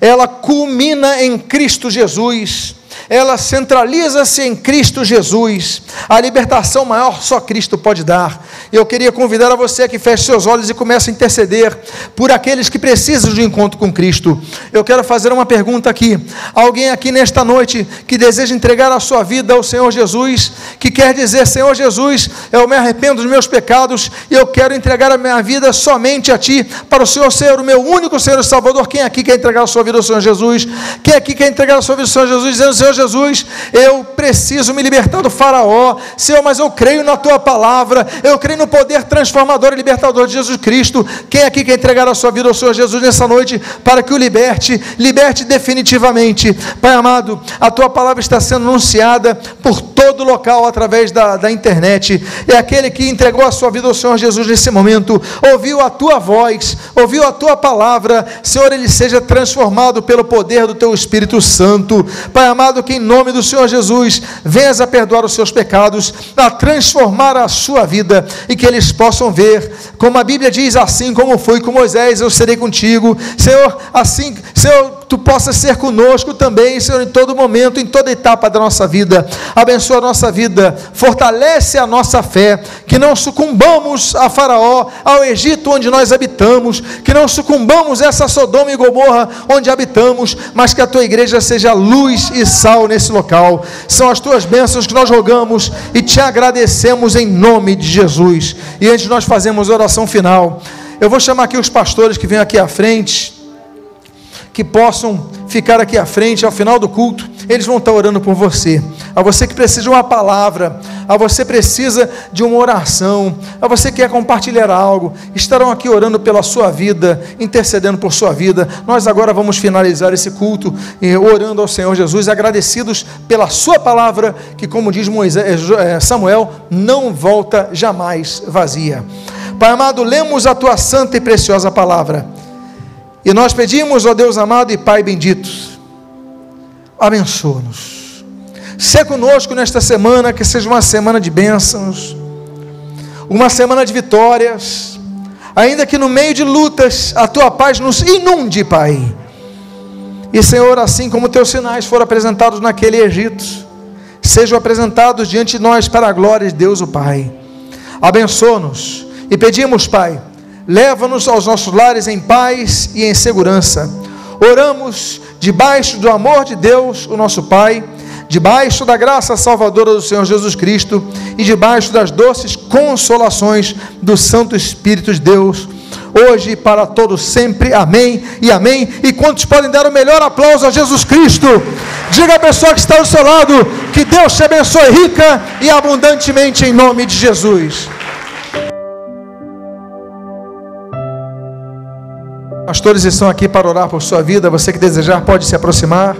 ela culmina em Cristo Jesus ela centraliza-se em Cristo Jesus. A libertação maior só Cristo pode dar. Eu queria convidar a você que feche seus olhos e comece a interceder por aqueles que precisam de um encontro com Cristo. Eu quero fazer uma pergunta aqui. Alguém aqui nesta noite que deseja entregar a sua vida ao Senhor Jesus, que quer dizer: Senhor Jesus, eu me arrependo dos meus pecados e eu quero entregar a minha vida somente a Ti, para o Senhor ser o meu único Senhor e Salvador. Quem aqui quer entregar a sua vida ao Senhor Jesus? Quem aqui quer entregar a sua vida ao Senhor Jesus, dizendo: Senhor Jesus, eu preciso me libertar do Faraó, Senhor, mas eu creio na tua palavra, eu creio no poder transformador e libertador de Jesus Cristo. Quem aqui quer entregar a sua vida ao Senhor Jesus nessa noite para que o liberte, liberte definitivamente? Pai amado, a tua palavra está sendo anunciada por todo local através da, da internet. É aquele que entregou a sua vida ao Senhor Jesus nesse momento, ouviu a tua voz, ouviu a tua palavra, Senhor, ele seja transformado pelo poder do teu Espírito Santo. Pai amado, que em nome do Senhor Jesus venhas a perdoar os seus pecados, a transformar a sua vida e que eles possam ver, como a Bíblia diz, assim como foi com Moisés, eu serei contigo, Senhor, assim, Senhor, tu possas ser conosco também, Senhor, em todo momento, em toda etapa da nossa vida. Abençoa a nossa vida, fortalece a nossa fé, que não sucumbamos a Faraó, ao Egito onde nós habitamos, que não sucumbamos a essa Sodoma e Gomorra onde habitamos, mas que a tua igreja seja luz e sal nesse local. São as tuas bênçãos que nós rogamos e te agradecemos em nome de Jesus. E antes de nós fazermos a oração final, eu vou chamar aqui os pastores que vêm aqui à frente que possam ficar aqui à frente ao final do culto, eles vão estar orando por você. A você que precisa de uma palavra, a você precisa de uma oração, a você que quer compartilhar algo, estarão aqui orando pela sua vida, intercedendo por sua vida. Nós agora vamos finalizar esse culto eh, orando ao Senhor Jesus, agradecidos pela sua palavra, que como diz Moisés, eh, Samuel, não volta jamais vazia. Pai amado, lemos a tua santa e preciosa palavra e nós pedimos, ó Deus amado e Pai bendito, abençoa-nos. Se conosco nesta semana, que seja uma semana de bênçãos, uma semana de vitórias, ainda que no meio de lutas, a tua paz nos inunde, Pai. E Senhor, assim como teus sinais foram apresentados naquele Egito, sejam apresentados diante de nós para a glória de Deus, o Pai. Abençoa-nos e pedimos, Pai, leva-nos aos nossos lares em paz e em segurança. Oramos debaixo do amor de Deus, o nosso Pai, debaixo da graça salvadora do Senhor Jesus Cristo e debaixo das doces consolações do Santo Espírito de Deus, hoje e para todos sempre. Amém e amém. E quantos podem dar o melhor aplauso a Jesus Cristo? Diga à pessoa que está ao seu lado que Deus te abençoe rica e abundantemente em nome de Jesus. Pastores estão aqui para orar por sua vida. Você que desejar pode se aproximar.